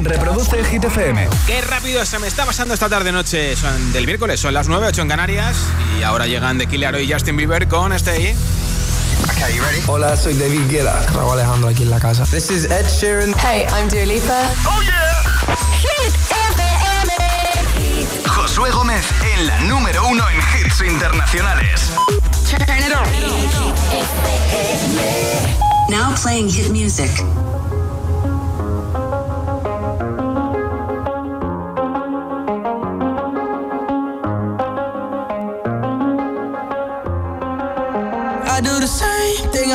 Reproduce Hit FM. Qué rápido se me está pasando esta tarde noche. Son del miércoles, son las 9, 8 en Canarias. Y ahora llegan de Killer y Justin Bieber con este Okay, Hola, soy David Guetta. Raúl Alejandro aquí en la casa. This is Ed Sheeran. Hey, I'm Dua Lipa. Oh yeah. Hit FM. Josué Gómez en la número uno en hits internacionales. Turn it on. Now playing hit music.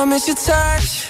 Away from you, I miss your touch.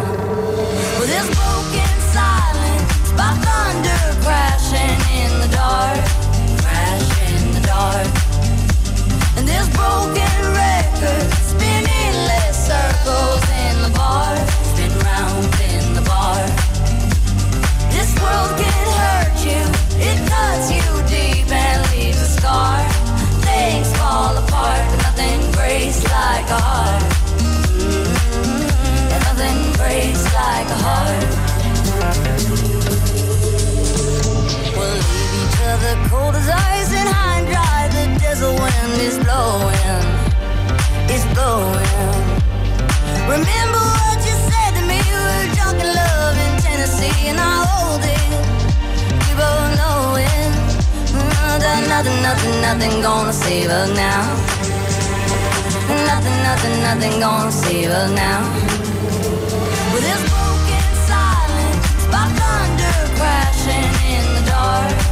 Blowing, it's blowing. Remember what you said to me? We were drunk in love in Tennessee, and I hold it. We both know it. Nothing, nothing, nothing, nothing gonna save us now. Nothing, nothing, nothing gonna save us now. With this broken silence, by thunder crashing in the dark.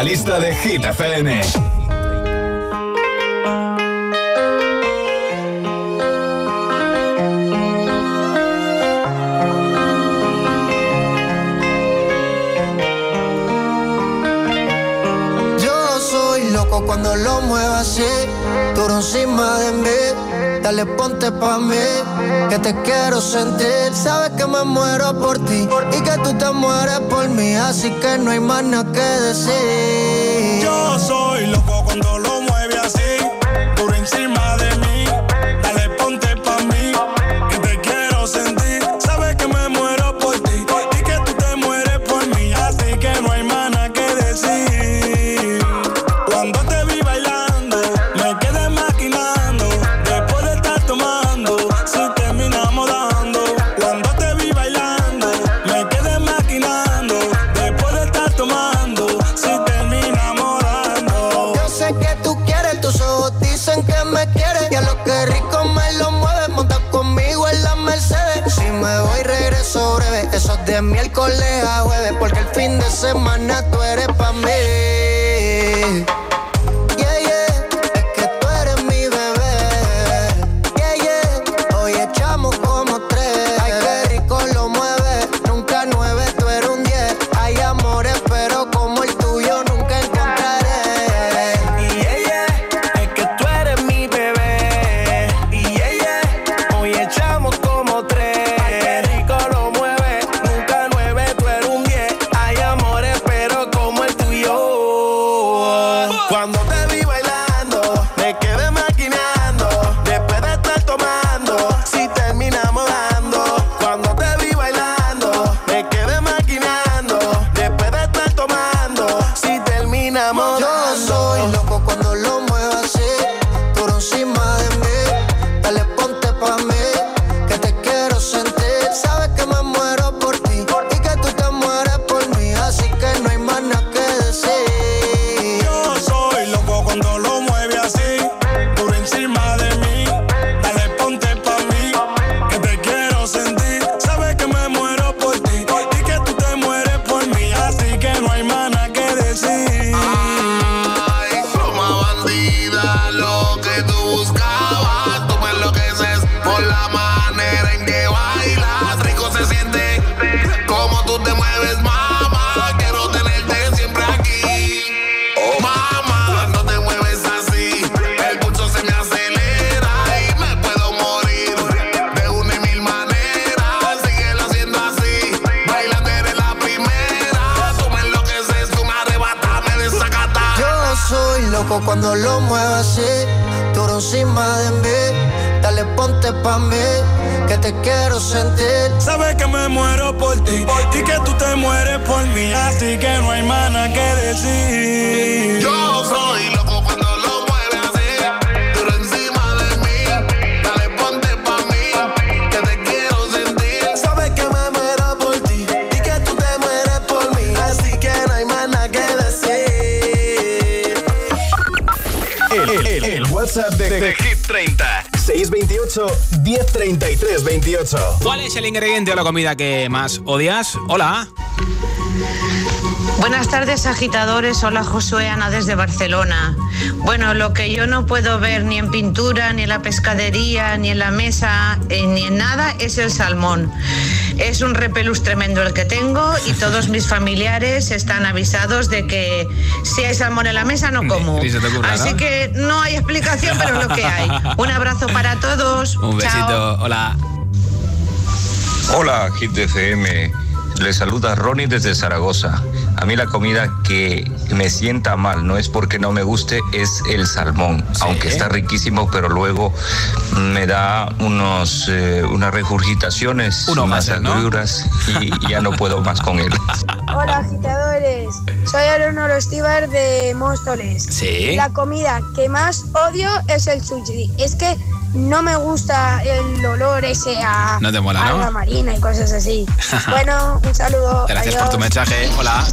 la lista de Hit FM. cuando lo muevas así, tú encima de mí, dale ponte pa' mí, que te quiero sentir, sabes que me muero. Por ti Tú te mueres por mí, así que no hay más nada que decir. me y a lo que rico me lo mueve. Monta conmigo en la Mercedes. Si me voy, regreso breve. Eso es de miércoles a jueves. Porque el fin de semana tú eres pa' mí. cuando lo muevas así, duro encima de mí. Dale ponte pa' mí, que te quiero sentir. Sabes que me muero por ti, por ti que tú te mueres por mí. Así que no hay mana que decir. Yo soy 628 1033 28. ¿Cuál es el ingrediente o la comida que más odias? Hola. Buenas tardes, agitadores. Hola, Josué Ana desde Barcelona. Bueno, lo que yo no puedo ver ni en pintura, ni en la pescadería, ni en la mesa, eh, ni en nada es el salmón. Es un repelús tremendo el que tengo y todos mis familiares están avisados de que si hay salmón en la mesa no como. Ni se te ocurra, Así ¿no? que no hay explicación, pero es lo que hay. Un abrazo para todos. Un besito. Chao. Hola. Hola, Hit FM. Les saluda Ronnie desde Zaragoza. A mí la comida que me sienta mal no es porque no me guste, es el salmón. Aunque está riquísimo, pero luego me da unos, eh, unas regurgitaciones, Uno unas más, ¿no? agruras y ya no puedo más con él. Hola agitadores, soy Leonor Estibar de Móstoles. Sí. La comida que más odio es el sushi. Es que no me gusta el olor ese a No te mola, ¿no? marina y cosas así. bueno, un saludo. Gracias por tu mensaje. Hola.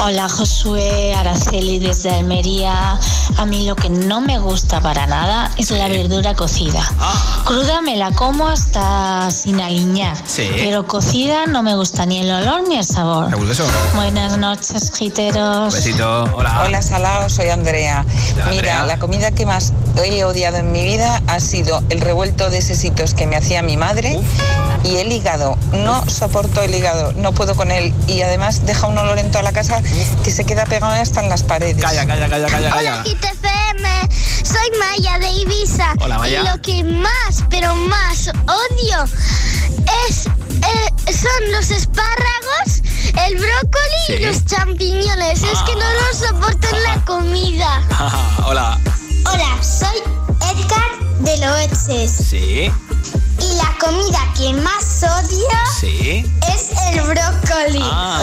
Hola Josué, Araceli desde Almería. A mí lo que no me gusta para nada es la verdura cocida. Cruda me la como hasta sin aliñar, Sí. pero cocida no me gusta ni el olor ni el sabor. ¿Te gusta eso? Buenas noches, giteros. Besito. Hola. Hola Salao, soy Andrea. Hola, Mira, Andrea. la comida que más he odiado en mi vida ha sido el revuelto de sesitos que me hacía mi madre y el hígado. No soporto el hígado, no puedo con él y además deja un olor en toda la casa que se queda pegado hasta en las paredes. Calla, calla, calla, calla, calla. Hit FM, soy Maya de Ibiza. Hola, Maya. Y lo que más, pero más odio es eh, son los espárragos, el brócoli Sí. y los champiñones. Es que no los soporto en la comida. Hola. Hola, soy Edgar de Loeches. Sí. Y la comida que más odio Sí. es el brócoli. Ah.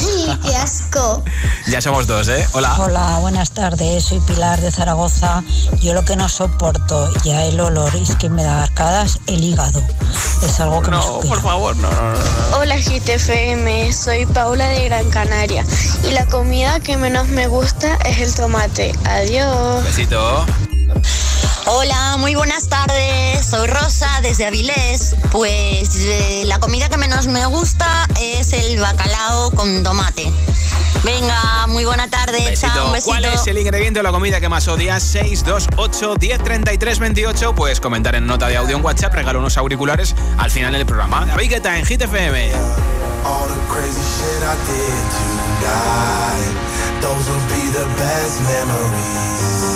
¡Ay, ¡Qué asco! Ya somos dos, ¿eh? Hola. Hola, buenas tardes. Soy Pilar de Zaragoza. Yo lo que no soporto ya el olor es que me da arcadas el hígado. Es algo que me supera. por favor, no, no, no. Hola GTFM, soy Paula de Gran Canaria y la comida que menos me gusta es el tomate. Adiós. Besito. Hola, muy buenas tardes. Soy Rosa desde Avilés. Pues eh, la comida que menos me gusta es el bacalao con tomate. Venga, muy buena tarde. Besito. Chao, un besito. ¿Cuál es el ingrediente o la comida que más odias? 628 10 33 28. Puedes comentar en nota de audio en WhatsApp, regalo unos auriculares al final del programa. David Guetta en Hit FM. Those will be the best memories.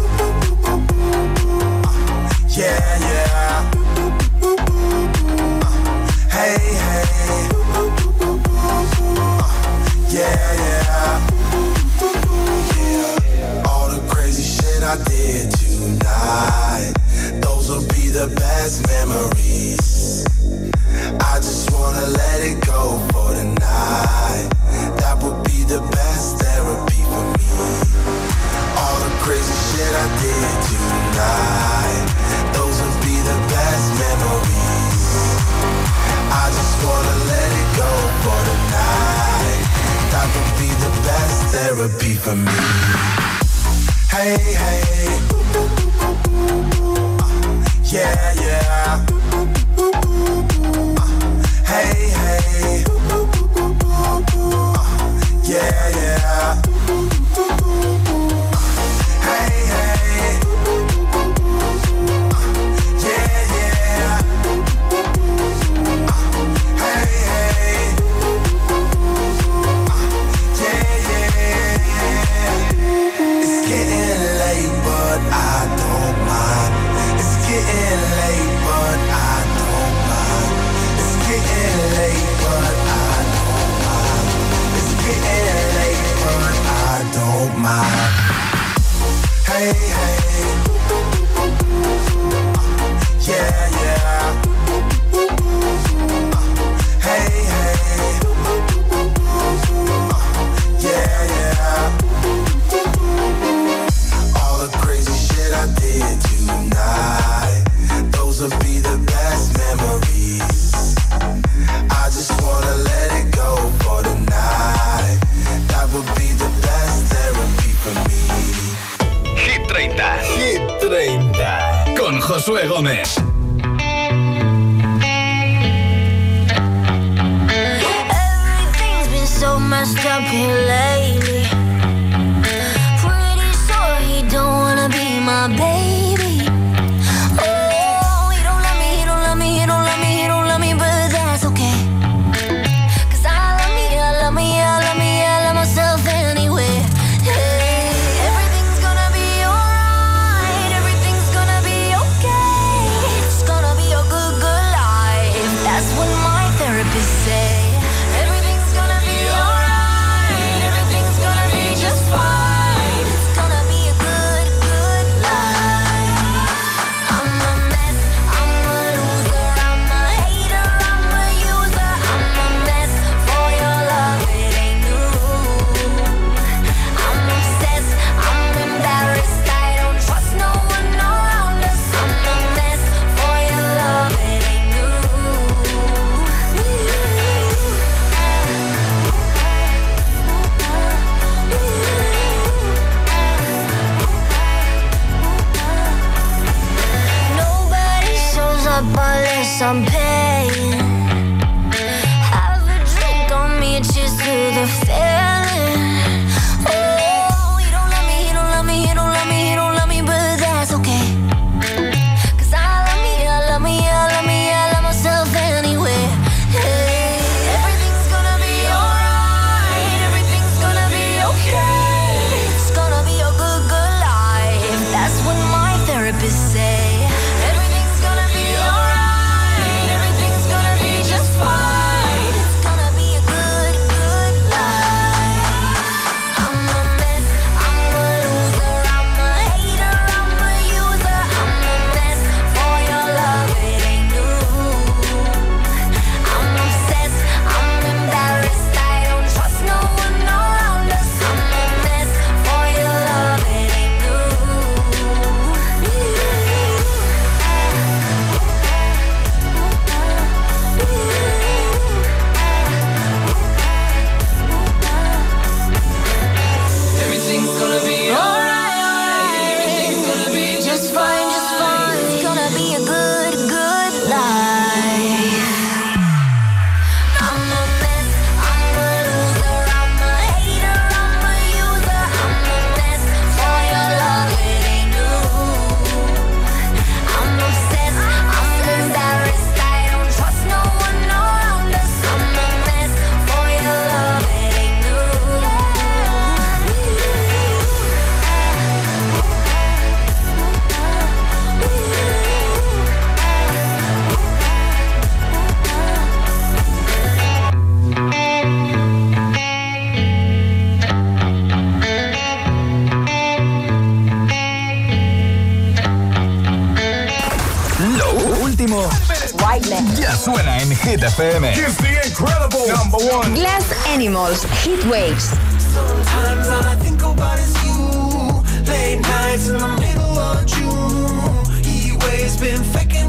incredible number one. Glass Animals, Heat Waves. Sometimes I think about you. Late nights in the middle of June. Heat waves been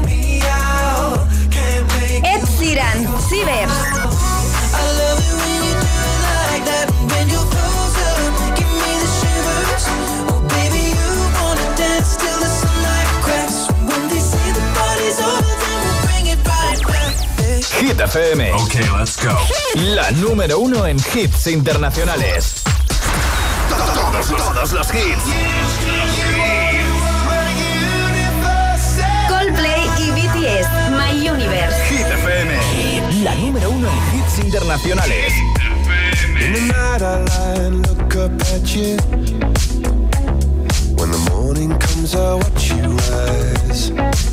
me out. Can't make I love when you like that. Hit FM. Ok, let's go. La número uno en hits internacionales. Todos, todos los hits. Coldplay y BTS, My Universe. Hit FM. La número uno en hits internacionales. In the night I lie and look up at you. When the morning comes, I watch you rise.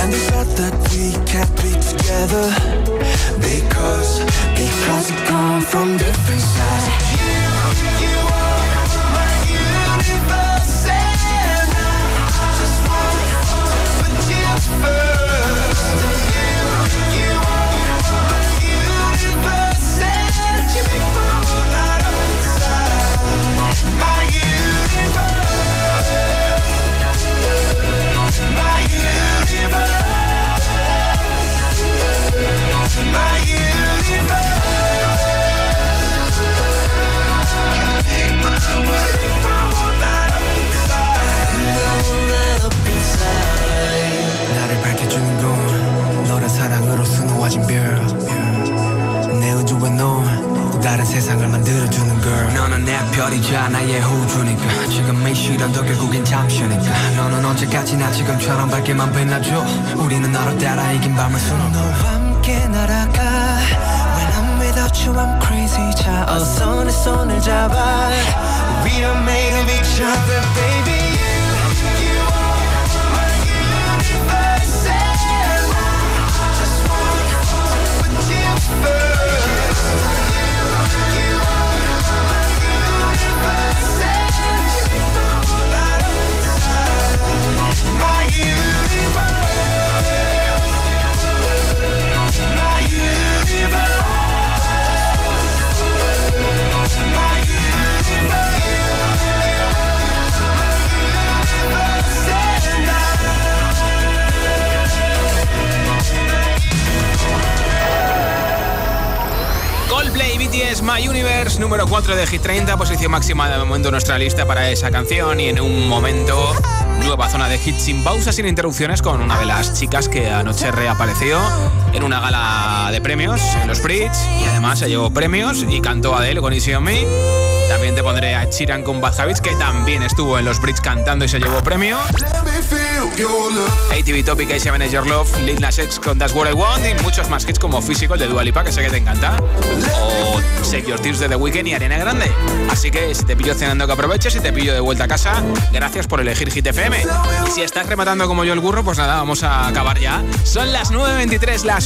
And that we can't be together Because, because from different máxima de momento nuestra lista para esa canción y en un momento nueva zona de hits sin pausas, sin interrupciones con una de las chicas que anoche reapareció en una gala de premios en los Brits y además se llevó premios y cantó Adele con Easy on Me. También te pondré a Chiran con Bad que también estuvo en los Brits cantando y se llevó premio. ATV Topic, A7 Your Love, Lil Nas X con That's What I Want y muchos más hits como Physical de Dua Lipa que sé que te encanta o Save Your Tears de The Weeknd y Arena Grande. Así que si te pillo cenando que aproveches y te pillo de vuelta a casa, gracias por elegir Hit FM. Y si estás rematando como yo el burro, pues nada, vamos a acabar ya. Son las 9.23, las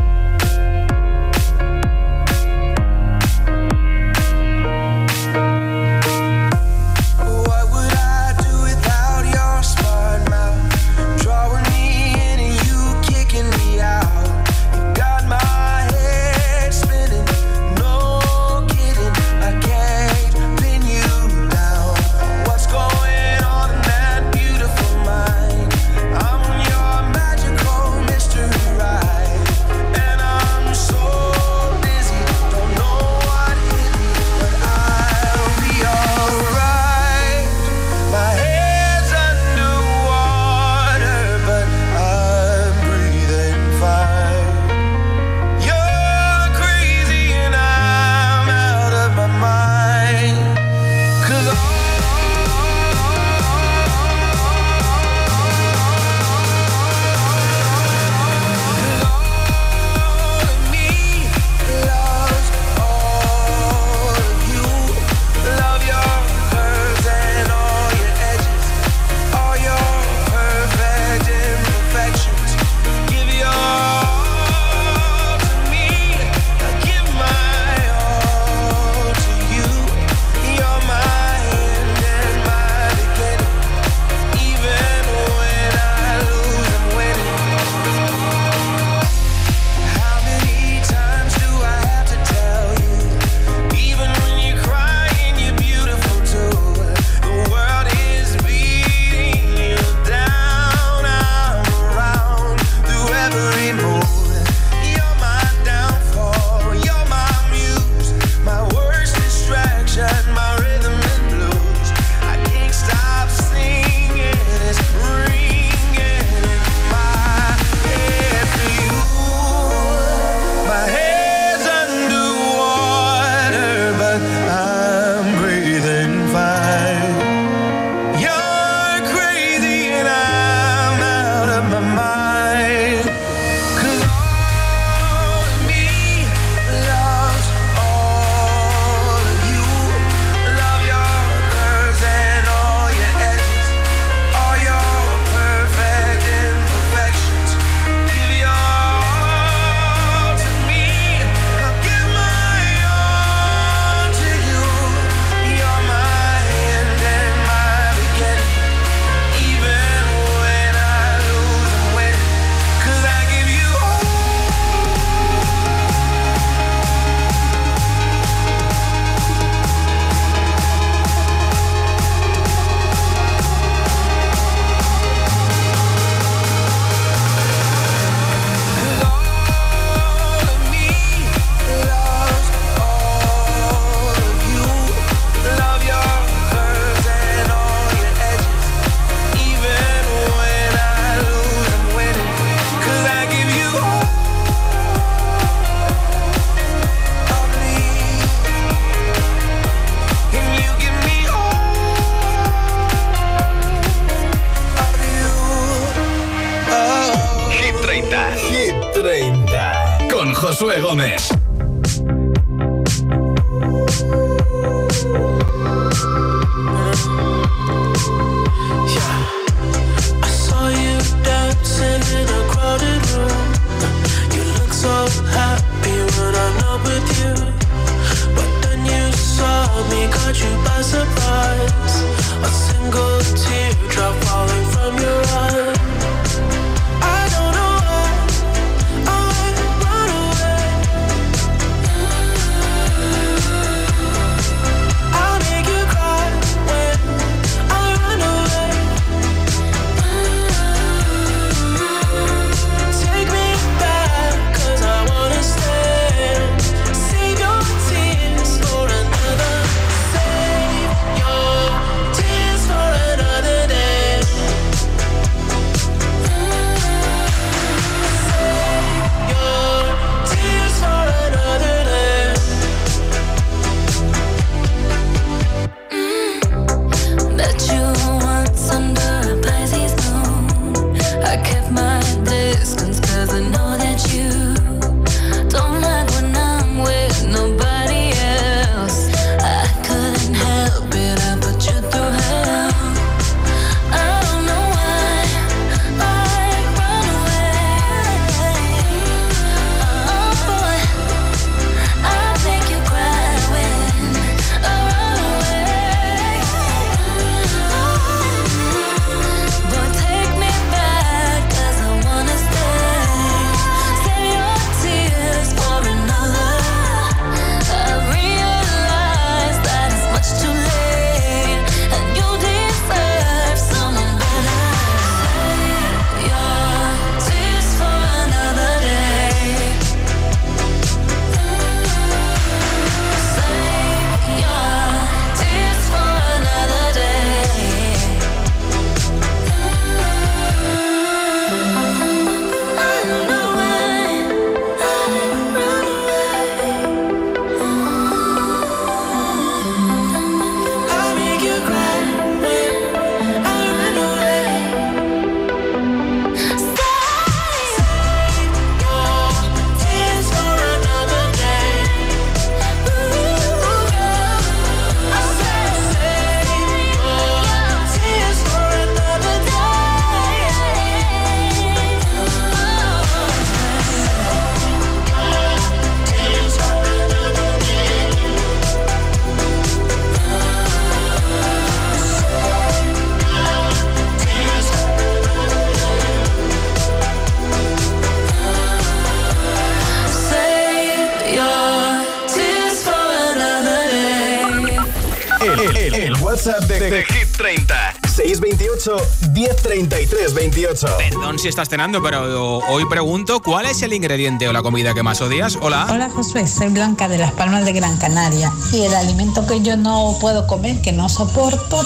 28. Perdón si estás cenando, pero hoy pregunto, ¿cuál es el ingrediente o la comida que más odias? Hola. Hola Josué, soy Blanca de Las Palmas de Gran Canaria y el alimento que yo no puedo comer, que no soporto,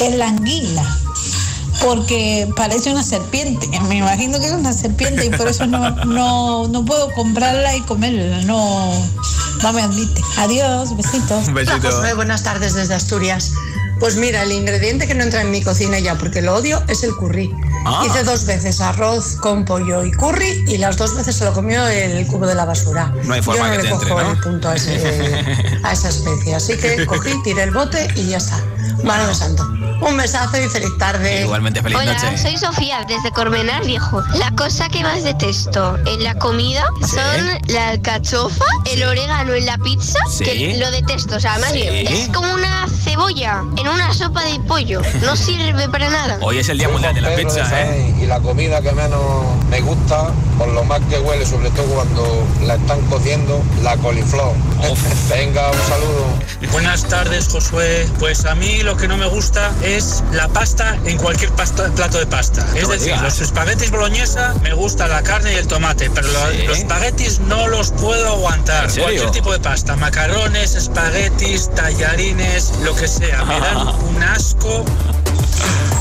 es la anguila. Porque parece una serpiente, me imagino que es una serpiente y por eso no, no, no puedo comprarla y comerla, no, no me admite. Adiós, besitos. Un besito. Hola, Josué, buenas tardes desde Asturias. Pues mira, el ingrediente que no entra en mi cocina ya, porque lo odio, es el curry. Ah. Hice dos veces arroz con pollo y curry y las dos veces se lo comió el cubo de la basura. No hay forma Yo no que le te entre, cojo ¿no? el punto a, ese- a esa especie. Así que cogí, tiré el bote y ya está. Vale, santo. Un besazo y feliz tarde. Igualmente, feliz Hola, noche. soy Sofía desde Cormenar Viejo. La cosa que más detesto en la comida son la alcachofa, el orégano en la pizza, Sí. que lo detesto, o sea, más Sí. bien, es como una cebolla en una sopa de pollo. No sirve para nada. Hoy es el día mundial de la pizza, ¿eh? Y la comida que menos me gusta, por lo más que huele, sobre todo cuando la están cociendo, la coliflor. Venga, un saludo. Buenas tardes, Josué. Pues a mí lo que no me gusta es la pasta en cualquier pasta- plato de pasta. Es No decir, digas. los espaguetis boloñesa me gusta la carne y el tomate, pero lo- Sí. los espaguetis no los puedo aguantar. ¿En serio? Cualquier tipo de pasta, macarrones, espaguetis, tallarines, lo que sea, me dan un asco.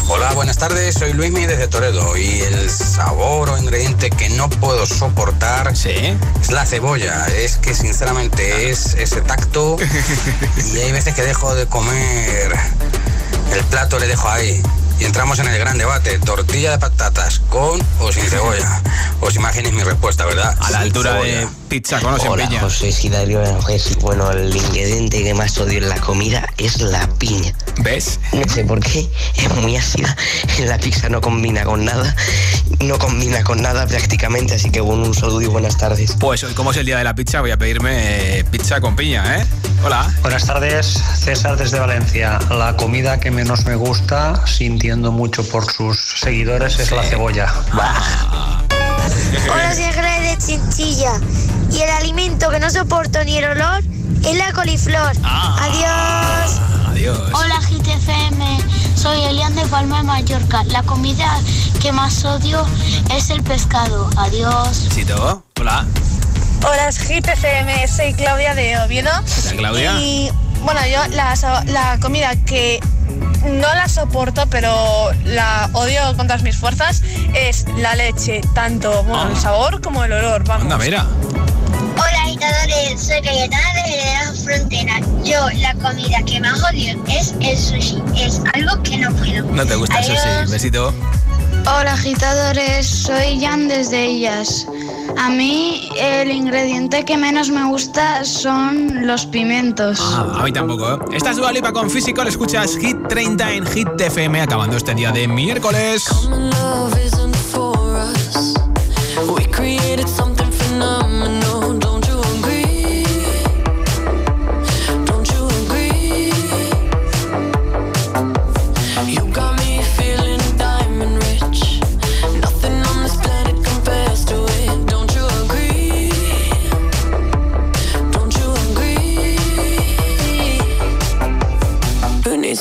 Hola, buenas tardes, soy Luismi desde Toledo y el sabor o ingrediente que no puedo soportar es la cebolla. Es que sinceramente es ese tacto y hay veces que dejo de comer el plato, le dejo ahí. Y entramos en el gran debate, tortilla de patatas con o sin cebolla. Os imaginéis mi respuesta, ¿verdad? A la altura de. Pizza con Hola, piña. José Sidario Aranjuez. Bueno, el ingrediente que más odio en la comida es la piña. ¿Ves? No sé por qué, es muy ácida. En la pizza no combina con nada. No combina con nada prácticamente, así que bueno, un saludo y buenas tardes. Pues hoy, como es el día de la pizza, voy a pedirme eh, pizza con piña, ¿eh? Hola. Buenas tardes, César desde Valencia. La comida que menos me gusta, sintiendo mucho por sus seguidores, es la cebolla. Hola, soy Ángela de Chinchilla. Y el alimento que no soporto ni el olor es la coliflor. Adiós. Adiós. Hola GTFM, soy Elian de Palma de Mallorca. La comida que más odio es el pescado. Adiós. Besito. Hola. Hola, Hit FM, soy Claudia de Oviedo. ¿Qué tal, Claudia? Y bueno, yo la, la comida que no la soporto, pero la odio con todas mis fuerzas, es la leche, tanto bueno, el sabor como el olor. Vamos. Anda, mira. Hola, agitadores. Soy Cayetana de la Frontera. Yo, la comida que más odio es el sushi. Es algo que no puedo. No te gusta eso, Adiós. sí. Besito. Hola agitadores, soy Jan desde Ellas. A mí el ingrediente que menos me gusta son los pimientos. Ah, a mí tampoco, ¿eh? Esta es Dua Lipa con Físico, le escuchas Hit 30 en Hit FM, acabando este día de miércoles.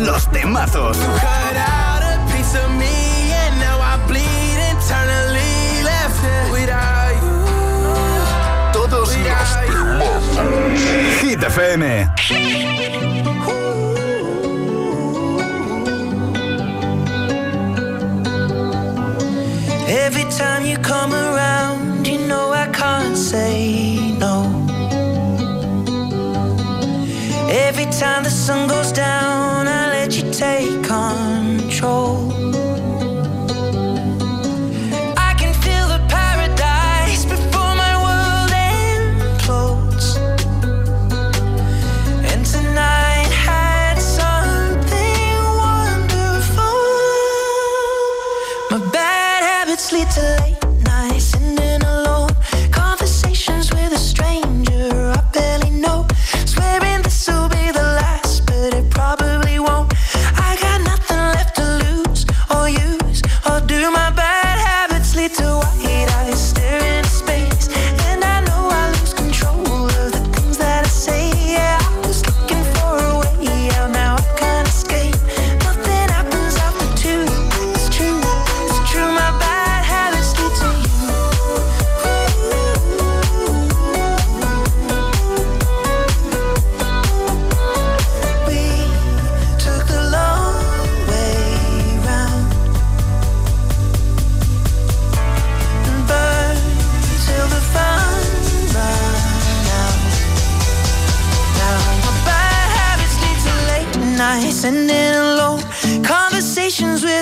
Los temazos. Todos los temazos. Hit FM. Every time you come around, you know I can't say no. Every time the sun goes down, I let you take control.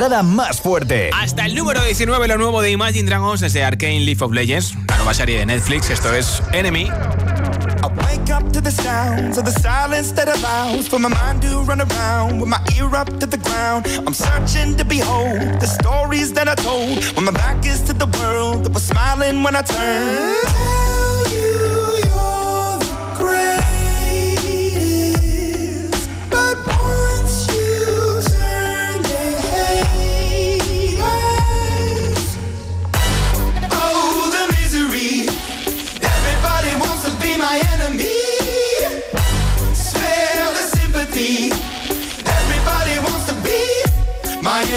entrada más fuerte. Hasta el número 19, lo nuevo de Imagine Dragons desde Arcane Leaf of Legends, la nueva serie de Netflix. Esto es Enemy. Wake up to the sounds of the silence that allows for my mind to run around with my ear up to the ground. I'm searching to behold the stories that I told when my back is to the world that was smiling when I turned.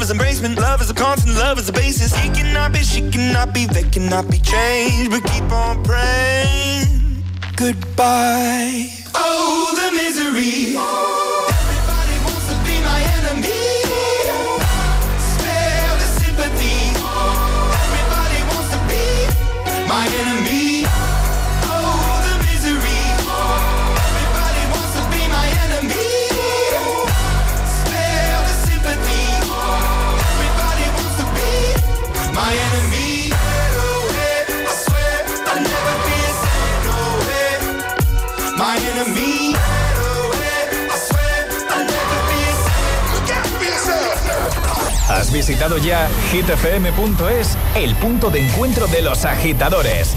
Love is embracement. Love is a constant. Love is a basis. He cannot be, she cannot be, they cannot be changed. But keep on praying. Goodbye. Oh, the misery. ¿Has visitado ya hitfm.es, el punto de encuentro de los agitadores?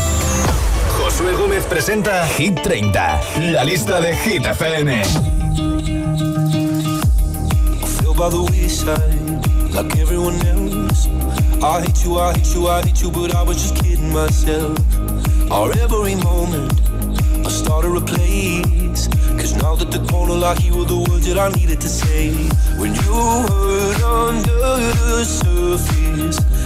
Josué Gómez presenta Hit 30, la lista de Hit FM. like everyone else. I hate you, I hate you, I hate you, but I was just kidding myself. Our every moment, I started a place. Cause now that the corner lock, you were the words that I needed to say. When you under the surface,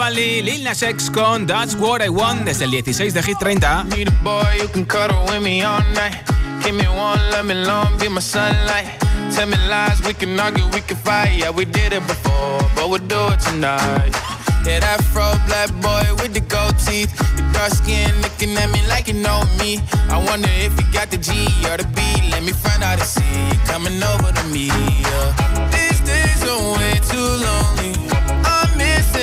Capaldi, Lil Nas X con That's What I Want desde el 16 de Hit 30. Need a boy you can cuddle with me all night. Give me one, let me long, be my sunlight. Tell me lies, we can argue, we can fight. Yeah, we did it before, but we'll do it tonight. Yeah, that fro black boy with the gold teeth. Your dark skin looking at me like you know me. I wonder if you got the G or the B. Let me find out and see you coming over to me. Yeah. These days are way too lonely.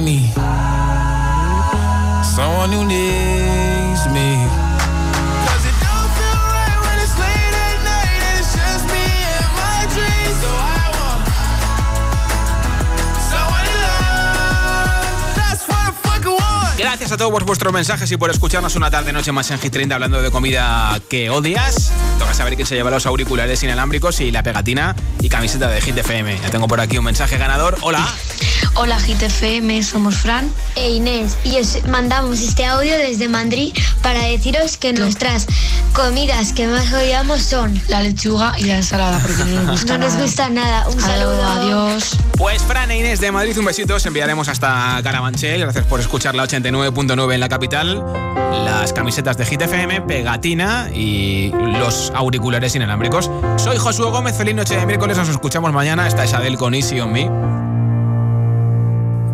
need someone who needs me. Gracias a todos por vuestros mensajes y por escucharnos una tarde noche más en Hit 30 hablando de comida que odias. Toca saber quién se lleva los auriculares inalámbricos y la pegatina y camiseta de Hit FM. Ya tengo por aquí un mensaje ganador. Hola. Hola GTFM, somos Fran e Inés y os mandamos este audio desde Madrid para deciros que nuestras comidas que más odiamos son La lechuga y la ensalada, porque no nos gusta no nos nada. gusta nada. Un saludo. Adiós. Pues Fran e Inés de Madrid, un besito. Os enviaremos hasta Carabanchel. Gracias por escuchar la 89.9 en la capital. Las camisetas de Hit FM, pegatina y los auriculares inalámbricos. Soy Josué Gómez. Feliz noche de miércoles. Nos escuchamos mañana. Esta es Adel con Easy on Me.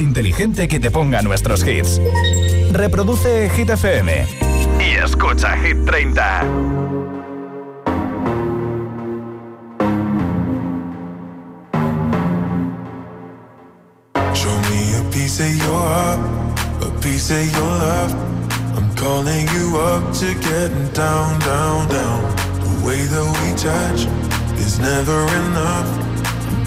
Inteligente que te ponga nuestros hits. Reproduce Hit FM y escucha Hit 30. Show me a piece of your heart, a piece of your love. I'm calling you up to getting down, down, down. The way that we touch is never enough.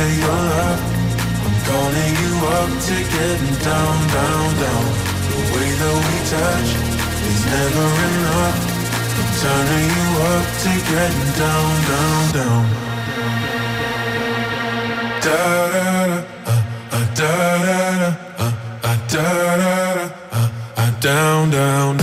of your love. I'm calling you up to getting down, down, down. The way that we touch is never enough. I'm turning you up to getting down, down, down. Da da da, uh, uh, da da da, uh, uh, da da da, uh, uh, down, down.